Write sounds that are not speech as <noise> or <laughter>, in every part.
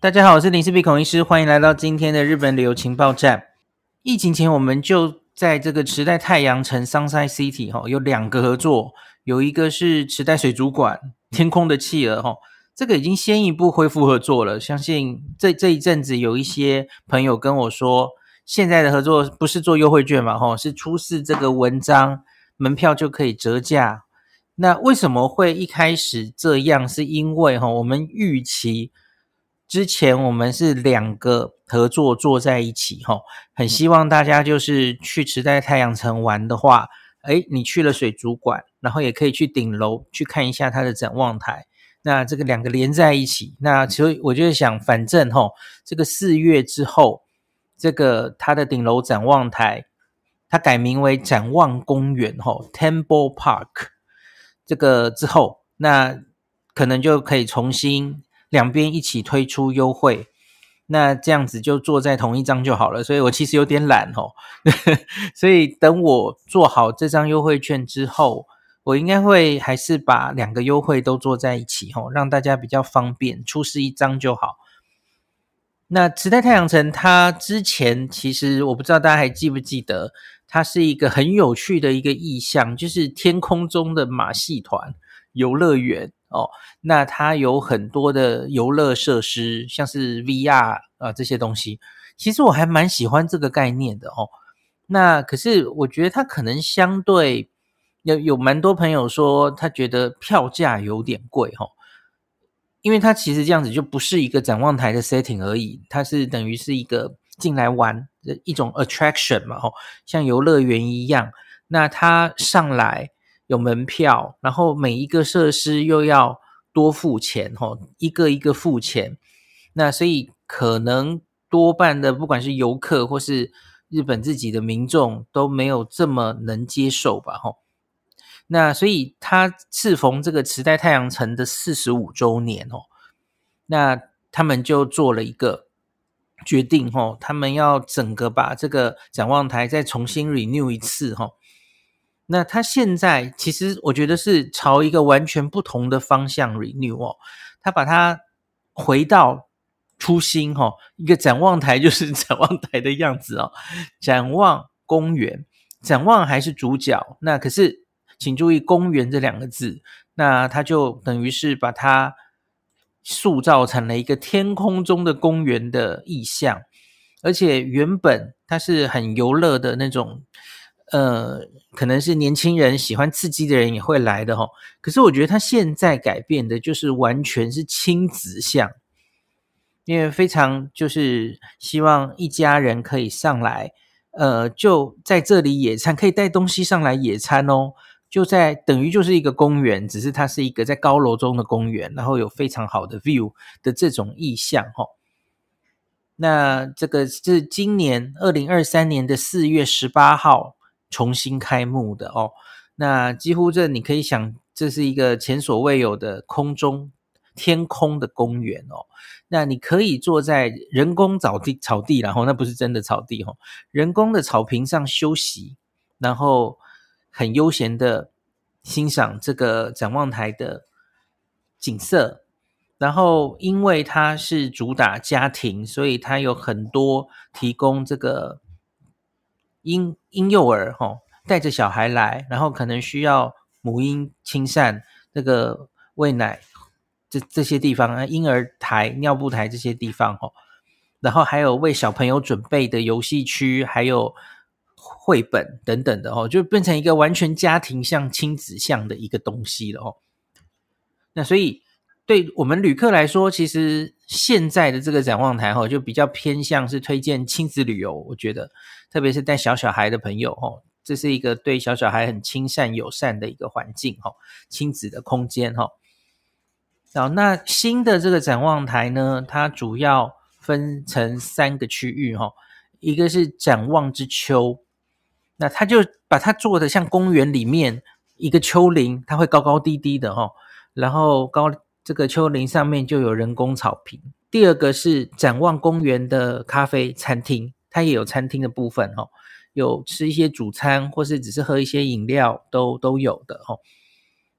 大家好，我是林氏璧孔医师，欢迎来到今天的日本旅游情报站。疫情前，我们就在这个池袋太阳城 Sunshine City 哈，有两个合作，有一个是池袋水族馆天空的企鹅哈，这个已经先一步恢复合作了。相信这这一阵子有一些朋友跟我说，现在的合作不是做优惠券嘛哈，是出示这个文章，门票就可以折价。那为什么会一开始这样？是因为哈，我们预期。之前我们是两个合作坐在一起，哈，很希望大家就是去池袋太阳城玩的话，诶，你去了水族馆，然后也可以去顶楼去看一下它的展望台。那这个两个连在一起，那所以我就想，反正哈，这个四月之后，这个它的顶楼展望台，它改名为展望公园，哈，Temple Park，这个之后，那可能就可以重新。两边一起推出优惠，那这样子就坐在同一张就好了。所以我其实有点懒哦，<laughs> 所以等我做好这张优惠券之后，我应该会还是把两个优惠都做在一起哦，让大家比较方便，出示一张就好。那池袋太阳城它之前其实我不知道大家还记不记得，它是一个很有趣的一个意象，就是天空中的马戏团游乐园。哦，那它有很多的游乐设施，像是 VR 啊这些东西，其实我还蛮喜欢这个概念的哦。那可是我觉得它可能相对有有蛮多朋友说，他觉得票价有点贵哈，因为它其实这样子就不是一个展望台的 setting 而已，它是等于是一个进来玩的一种 attraction 嘛，吼，像游乐园一样。那它上来。有门票，然后每一个设施又要多付钱，吼，一个一个付钱。那所以可能多半的不管是游客或是日本自己的民众都没有这么能接受吧，吼。那所以他适逢这个池袋太阳城的四十五周年，哦，那他们就做了一个决定，吼，他们要整个把这个展望台再重新 renew 一次，吼。那他现在其实我觉得是朝一个完全不同的方向 renew 哦，他把它回到初心哈，一个展望台就是 <laughs> 展望台的样子哦，展望公园，展望还是主角，那可是请注意公园这两个字，那他就等于是把它塑造成了一个天空中的公园的意象，而且原本它是很游乐的那种。呃，可能是年轻人喜欢刺激的人也会来的齁。可是我觉得他现在改变的就是完全是亲子向，因为非常就是希望一家人可以上来，呃，就在这里野餐，可以带东西上来野餐哦。就在等于就是一个公园，只是它是一个在高楼中的公园，然后有非常好的 view 的这种意象齁。那这个是今年二零二三年的四月十八号。重新开幕的哦，那几乎这你可以想，这是一个前所未有的空中天空的公园哦。那你可以坐在人工草地草地，然后那不是真的草地哦，人工的草坪上休息，然后很悠闲的欣赏这个展望台的景色。然后因为它是主打家庭，所以它有很多提供这个。婴婴幼儿哈，带着小孩来，然后可能需要母婴亲善，这个喂奶这这些地方啊，婴儿台、尿布台这些地方哈，然后还有为小朋友准备的游戏区，还有绘本等等的哦，就变成一个完全家庭向、亲子向的一个东西了哦。那所以。对我们旅客来说，其实现在的这个展望台哈，就比较偏向是推荐亲子旅游。我觉得，特别是带小小孩的朋友哈，这是一个对小小孩很亲善友善的一个环境哈，亲子的空间哈。好，那新的这个展望台呢，它主要分成三个区域哈，一个是展望之丘，那它就把它做的像公园里面一个丘陵，它会高高低低的哈，然后高。这个丘陵上面就有人工草坪。第二个是展望公园的咖啡餐厅，它也有餐厅的部分哦，有吃一些主餐或是只是喝一些饮料都都有的哦。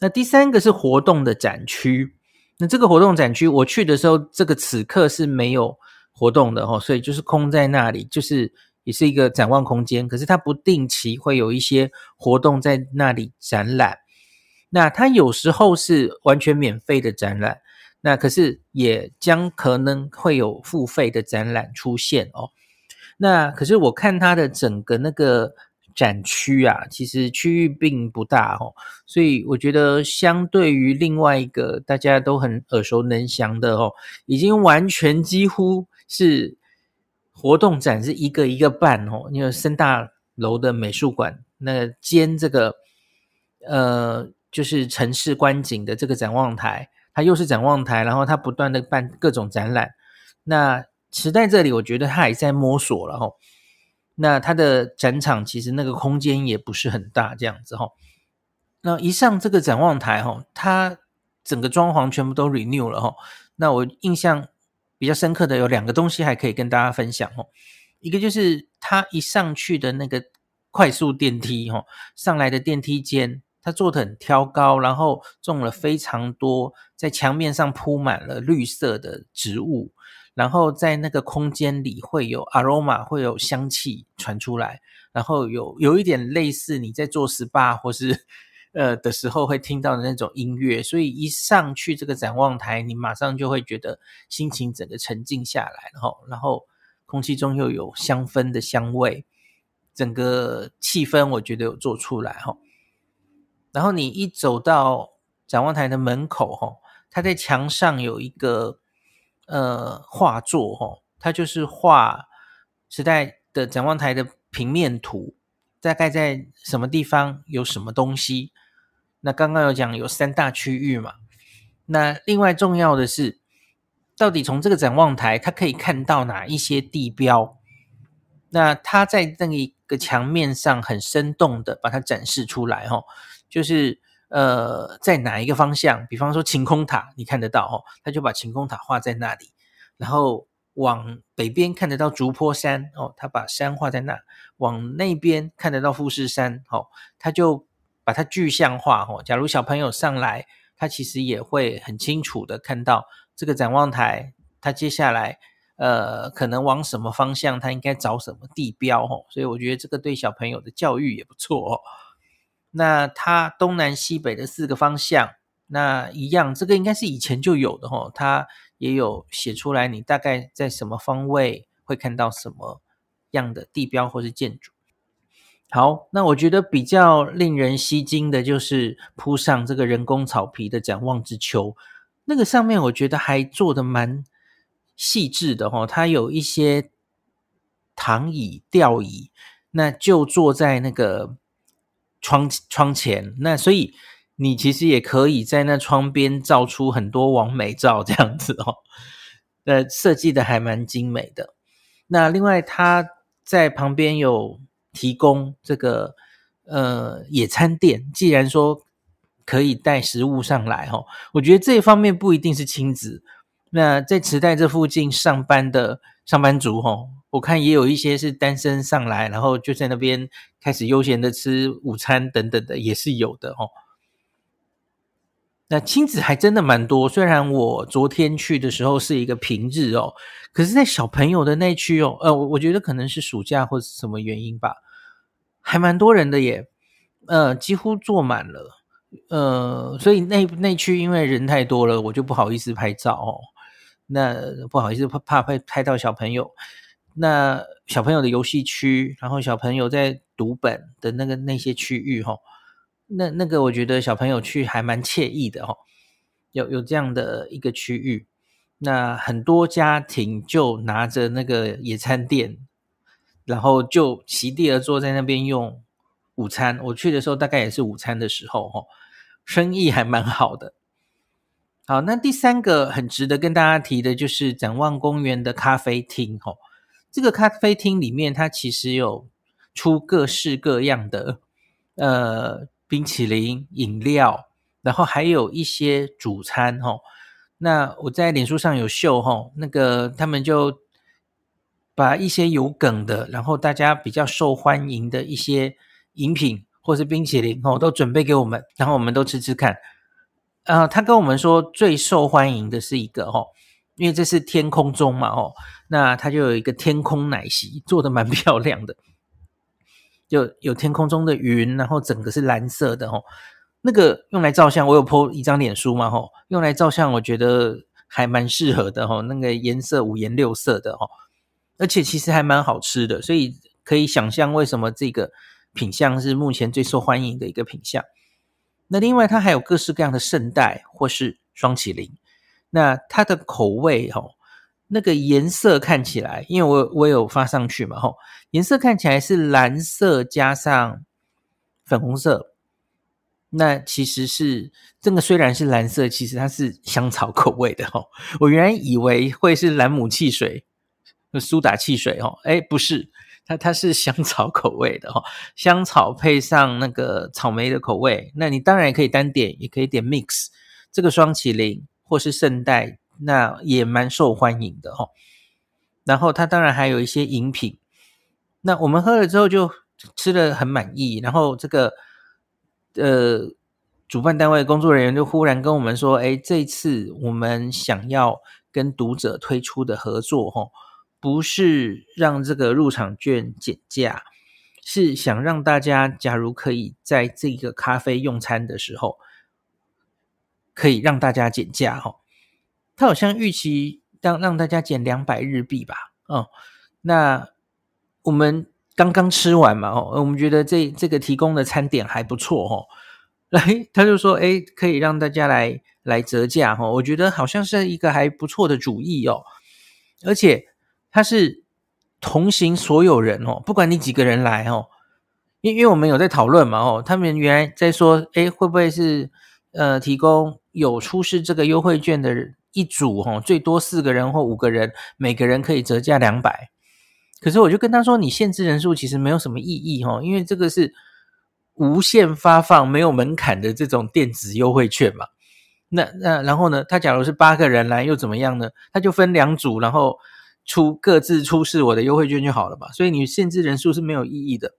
那第三个是活动的展区，那这个活动展区我去的时候，这个此刻是没有活动的哦，所以就是空在那里，就是也是一个展望空间。可是它不定期会有一些活动在那里展览。那它有时候是完全免费的展览，那可是也将可能会有付费的展览出现哦。那可是我看它的整个那个。展区啊，其实区域并不大哦，所以我觉得相对于另外一个大家都很耳熟能详的哦，已经完全几乎是活动展是一个一个办哦。因为森大楼的美术馆那兼这个呃，就是城市观景的这个展望台，它又是展望台，然后它不断的办各种展览。那池袋这里，我觉得它还在摸索了哦。那它的展场其实那个空间也不是很大，这样子哈。那一上这个展望台哈，它整个装潢全部都 renew 了哈。那我印象比较深刻的有两个东西还可以跟大家分享哦。一个就是它一上去的那个快速电梯哈，上来的电梯间，它做的很挑高，然后种了非常多，在墙面上铺满了绿色的植物。然后在那个空间里会有 aroma，会有香气传出来，然后有有一点类似你在做 SPA 或是呃的时候会听到的那种音乐，所以一上去这个展望台，你马上就会觉得心情整个沉静下来，然后然后空气中又有香氛的香味，整个气氛我觉得有做出来哈。然后你一走到展望台的门口哈，它在墙上有一个。呃，画作哈，它就是画时代的展望台的平面图，大概在什么地方有什么东西。那刚刚有讲有三大区域嘛，那另外重要的是，到底从这个展望台，它可以看到哪一些地标？那它在那一个墙面上很生动的把它展示出来哈，就是。呃，在哪一个方向？比方说晴空塔，你看得到哦，他就把晴空塔画在那里。然后往北边看得到竹坡山哦，他把山画在那。往那边看得到富士山哦，他就把它具象化哦。假如小朋友上来，他其实也会很清楚的看到这个展望台，他接下来呃可能往什么方向，他应该找什么地标哦。所以我觉得这个对小朋友的教育也不错哦。那它东南西北的四个方向，那一样，这个应该是以前就有的齁，它也有写出来，你大概在什么方位会看到什么样的地标或是建筑。好，那我觉得比较令人吸睛的就是铺上这个人工草皮的展望之丘，那个上面我觉得还做的蛮细致的齁，它有一些躺椅、吊椅，那就坐在那个。窗窗前，那所以你其实也可以在那窗边照出很多网美照这样子哦，呃，设计的还蛮精美的。那另外，它在旁边有提供这个呃野餐垫，既然说可以带食物上来哦，我觉得这一方面不一定是亲子。那在池袋这附近上班的上班族哦。我看也有一些是单身上来，然后就在那边开始悠闲的吃午餐等等的，也是有的哦。那亲子还真的蛮多，虽然我昨天去的时候是一个平日哦，可是在小朋友的那区哦，呃，我觉得可能是暑假或是什么原因吧，还蛮多人的耶，呃，几乎坐满了，呃，所以那那区因为人太多了，我就不好意思拍照哦，那不好意思怕怕会拍到小朋友。那小朋友的游戏区，然后小朋友在读本的那个那些区域哈，那那个我觉得小朋友去还蛮惬意的哈，有有这样的一个区域，那很多家庭就拿着那个野餐垫，然后就席地而坐在那边用午餐。我去的时候大概也是午餐的时候哈，生意还蛮好的。好，那第三个很值得跟大家提的就是展望公园的咖啡厅哈。这个咖啡厅里面，它其实有出各式各样的呃冰淇淋、饮料，然后还有一些主餐哈。那我在脸书上有秀哈，那个他们就把一些有梗的，然后大家比较受欢迎的一些饮品或是冰淇淋哦，都准备给我们，然后我们都吃吃看。呃，他跟我们说最受欢迎的是一个哦，因为这是天空中嘛哦，那他就有一个天空奶昔，做的蛮 <laughs> 漂亮的，就有天空中的云，然后整个是蓝色的哦。那个用来照相，我有 po 一张脸书嘛吼，用来照相我觉得还蛮适合的吼，那个颜色五颜六色的吼，而且其实还蛮好吃的，所以可以想象为什么这个品相是目前最受欢迎的一个品相。那另外它还有各式各样的圣代或是双麒麟，那它的口味吼，那个颜色看起来，因为我我有发上去嘛吼，颜色看起来是蓝色加上粉红色。那其实是这个虽然是蓝色，其实它是香草口味的哦。我原来以为会是蓝姆汽水、苏打汽水哦，哎，不是，它它是香草口味的哦。香草配上那个草莓的口味，那你当然也可以单点，也可以点 mix 这个双麒麟或是圣代，那也蛮受欢迎的哦。然后它当然还有一些饮品，那我们喝了之后就吃的很满意，然后这个。呃，主办单位工作人员就忽然跟我们说：“哎，这次我们想要跟读者推出的合作，吼，不是让这个入场券减价，是想让大家，假如可以在这个咖啡用餐的时候，可以让大家减价，吼。他好像预期让让大家减两百日币吧，哦，那我们。”刚刚吃完嘛，哦，我们觉得这这个提供的餐点还不错，哦，<laughs> 来，他就说，哎，可以让大家来来折价，哦，我觉得好像是一个还不错的主意哦，而且他是同行所有人哦，不管你几个人来哦，因因为我们有在讨论嘛，哦，他们原来在说，哎，会不会是呃提供有出示这个优惠券的一组，哦，最多四个人或五个人，每个人可以折价两百。可是我就跟他说，你限制人数其实没有什么意义哦，因为这个是无限发放、没有门槛的这种电子优惠券嘛。那那然后呢，他假如是八个人来又怎么样呢？他就分两组，然后出各自出示我的优惠券就好了嘛。所以你限制人数是没有意义的。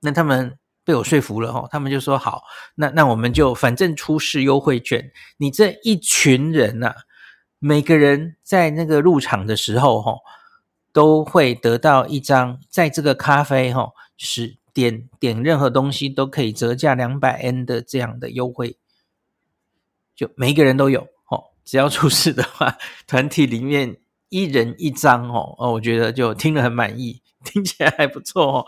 那他们被我说服了哦，他们就说好，那那我们就反正出示优惠券，你这一群人呐，每个人在那个入场的时候哈。都会得到一张，在这个咖啡哈，是点点任何东西都可以折价两百 N 的这样的优惠，就每一个人都有哦。只要出示的话，<laughs> 团体里面一人一张哦哦，我觉得就听了很满意，<laughs> 听起来还不错哦。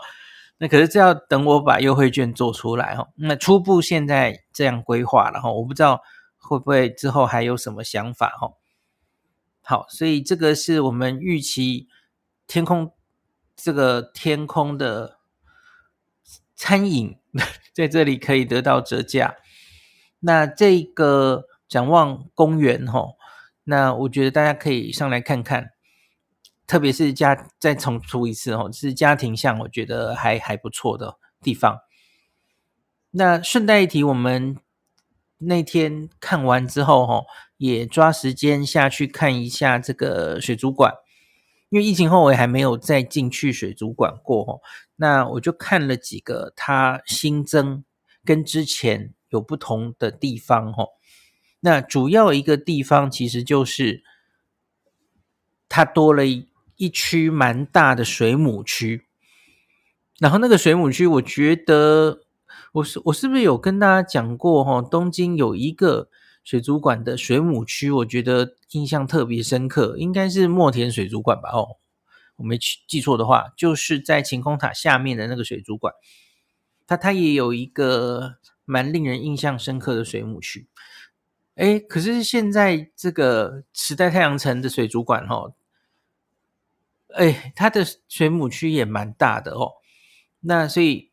那可是这要等我把优惠券做出来哦。那初步现在这样规划了哈，我不知道会不会之后还有什么想法哈。好，所以这个是我们预期。天空，这个天空的餐饮 <laughs> 在这里可以得到折价。那这个展望公园吼，那我觉得大家可以上来看看，特别是家再重出一次哦，是家庭向，我觉得还还不错的地方。那顺带一提，我们那天看完之后吼，也抓时间下去看一下这个水族馆。因为疫情后我也还没有再进去水族馆过哦，那我就看了几个它新增跟之前有不同的地方哦。那主要一个地方其实就是它多了一一区蛮大的水母区，然后那个水母区，我觉得我是我是不是有跟大家讲过哈？东京有一个。水族馆的水母区，我觉得印象特别深刻，应该是墨田水族馆吧？哦，我没记错的话，就是在晴空塔下面的那个水族馆，它它也有一个蛮令人印象深刻的水母区。哎，可是现在这个时代太阳城的水族馆，哦，哎，它的水母区也蛮大的哦。那所以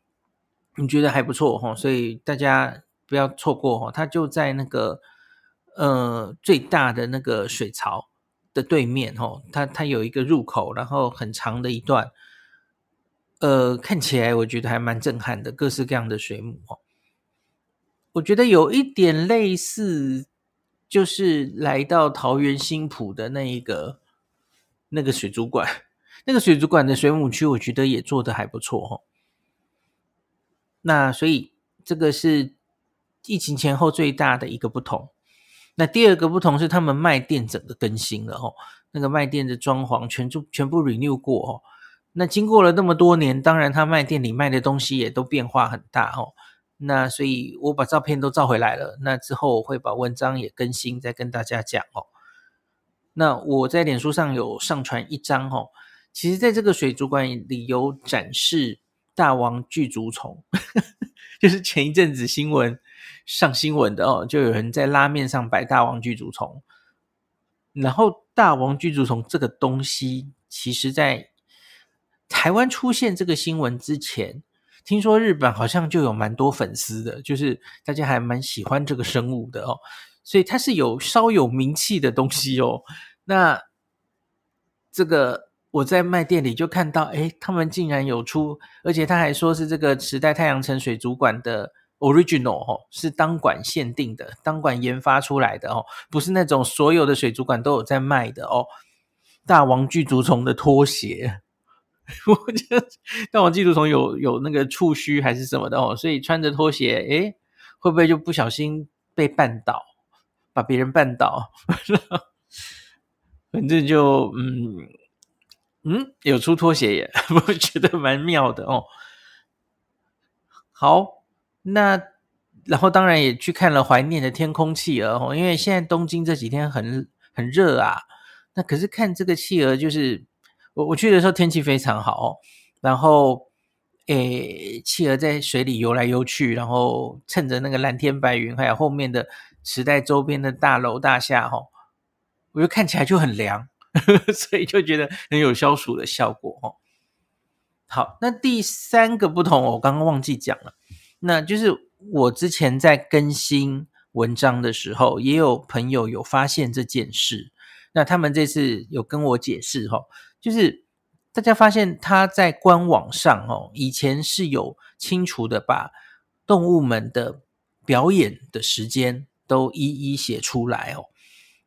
你觉得还不错哦，所以大家不要错过哦，它就在那个。呃，最大的那个水槽的对面，哦，它它有一个入口，然后很长的一段，呃，看起来我觉得还蛮震撼的，各式各样的水母，哦，我觉得有一点类似，就是来到桃园新埔的那一个那个水族馆，那个水族馆的水母区，我觉得也做得还不错，哦，那所以这个是。疫情前后最大的一个不同。那第二个不同是他们卖店整个更新了哦，那个卖店的装潢全部全部 renew 过哦。那经过了那么多年，当然他卖店里卖的东西也都变化很大哦。那所以我把照片都照回来了，那之后我会把文章也更新，再跟大家讲哦。那我在脸书上有上传一张哦，其实在这个水族馆里有展示大王巨足虫，<laughs> 就是前一阵子新闻上新闻的哦，就有人在拉面上摆大王巨足虫，然后大王巨足虫这个东西，其实在台湾出现这个新闻之前，听说日本好像就有蛮多粉丝的，就是大家还蛮喜欢这个生物的哦，所以它是有稍有名气的东西哦。那这个我在卖店里就看到，诶，他们竟然有出，而且他还说是这个池袋太阳城水族馆的 original 哦，是当馆限定的，当馆研发出来的哦，不是那种所有的水族馆都有在卖的哦。大王巨足虫的拖鞋。<laughs> 我觉得大王巨足虫有有那个触须还是什么的哦，所以穿着拖鞋，诶，会不会就不小心被绊倒，把别人绊倒？<laughs> 反正就嗯嗯，有出拖鞋耶，<laughs> 我觉得蛮妙的哦。好，那然后当然也去看了怀念的天空企鹅哦，因为现在东京这几天很很热啊，那可是看这个企鹅就是。我我去的时候天气非常好哦，然后诶，企鹅在水里游来游去，然后趁着那个蓝天白云，还有后面的池袋周边的大楼大厦哈，我就看起来就很凉，<laughs> 所以就觉得很有消暑的效果哦。好，那第三个不同我刚刚忘记讲了，那就是我之前在更新文章的时候，也有朋友有发现这件事，那他们这次有跟我解释哈。就是大家发现他在官网上哦，以前是有清楚的把动物们的表演的时间都一一写出来哦。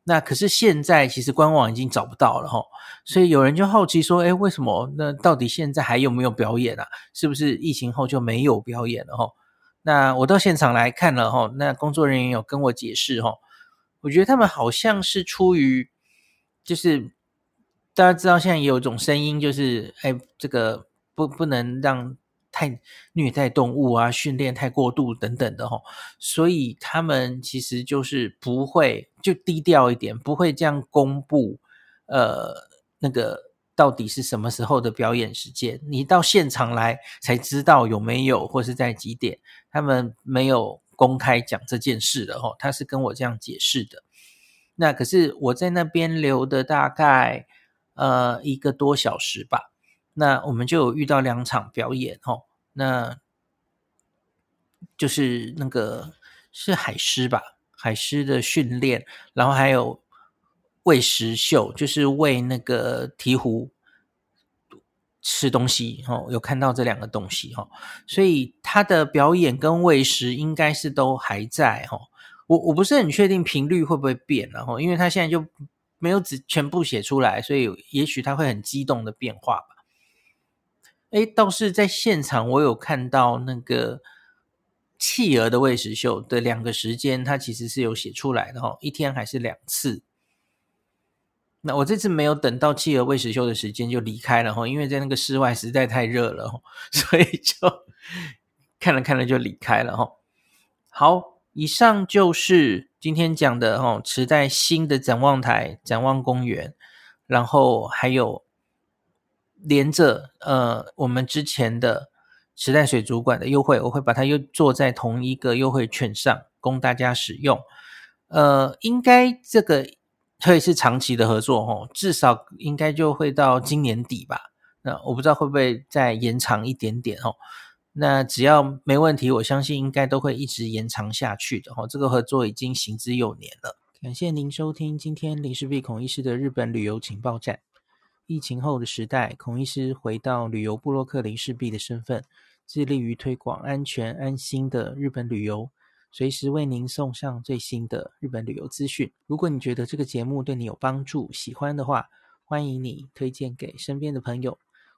那可是现在其实官网已经找不到了哈，所以有人就好奇说，诶，为什么？那到底现在还有没有表演啊？是不是疫情后就没有表演了哈？那我到现场来看了哈，那工作人员有跟我解释哈，我觉得他们好像是出于就是。大家知道现在有一种声音，就是哎，这个不不能让太虐待动物啊，训练太过度等等的吼，所以他们其实就是不会就低调一点，不会这样公布，呃，那个到底是什么时候的表演时间，你到现场来才知道有没有或是在几点，他们没有公开讲这件事的吼，他是跟我这样解释的。那可是我在那边留的大概。呃，一个多小时吧，那我们就有遇到两场表演哦，那就是那个是海狮吧，海狮的训练，然后还有喂食秀，就是喂那个鹈鹕吃东西哦，有看到这两个东西哦，所以他的表演跟喂食应该是都还在哦，我我不是很确定频率会不会变，然后因为他现在就。没有只全部写出来，所以也许他会很激动的变化吧。诶，倒是在现场我有看到那个企鹅的喂食秀的两个时间，它其实是有写出来的哈，一天还是两次。那我这次没有等到企鹅喂食秀的时间就离开了哈，因为在那个室外实在太热了，<laughs> 所以就 <laughs> 看了看了就离开了哈。好。以上就是今天讲的哦，池袋新的展望台、展望公园，然后还有连着呃我们之前的池袋水族馆的优惠，我会把它又做在同一个优惠券上供大家使用。呃，应该这个会是长期的合作哦，至少应该就会到今年底吧。那我不知道会不会再延长一点点哦。那只要没问题，我相信应该都会一直延长下去的哦。这个合作已经行之有年了。感谢您收听今天林氏璧孔医师的日本旅游情报站。疫情后的时代，孔医师回到旅游部落客林氏璧的身份，致力于推广安全安心的日本旅游，随时为您送上最新的日本旅游资讯。如果你觉得这个节目对你有帮助，喜欢的话，欢迎你推荐给身边的朋友。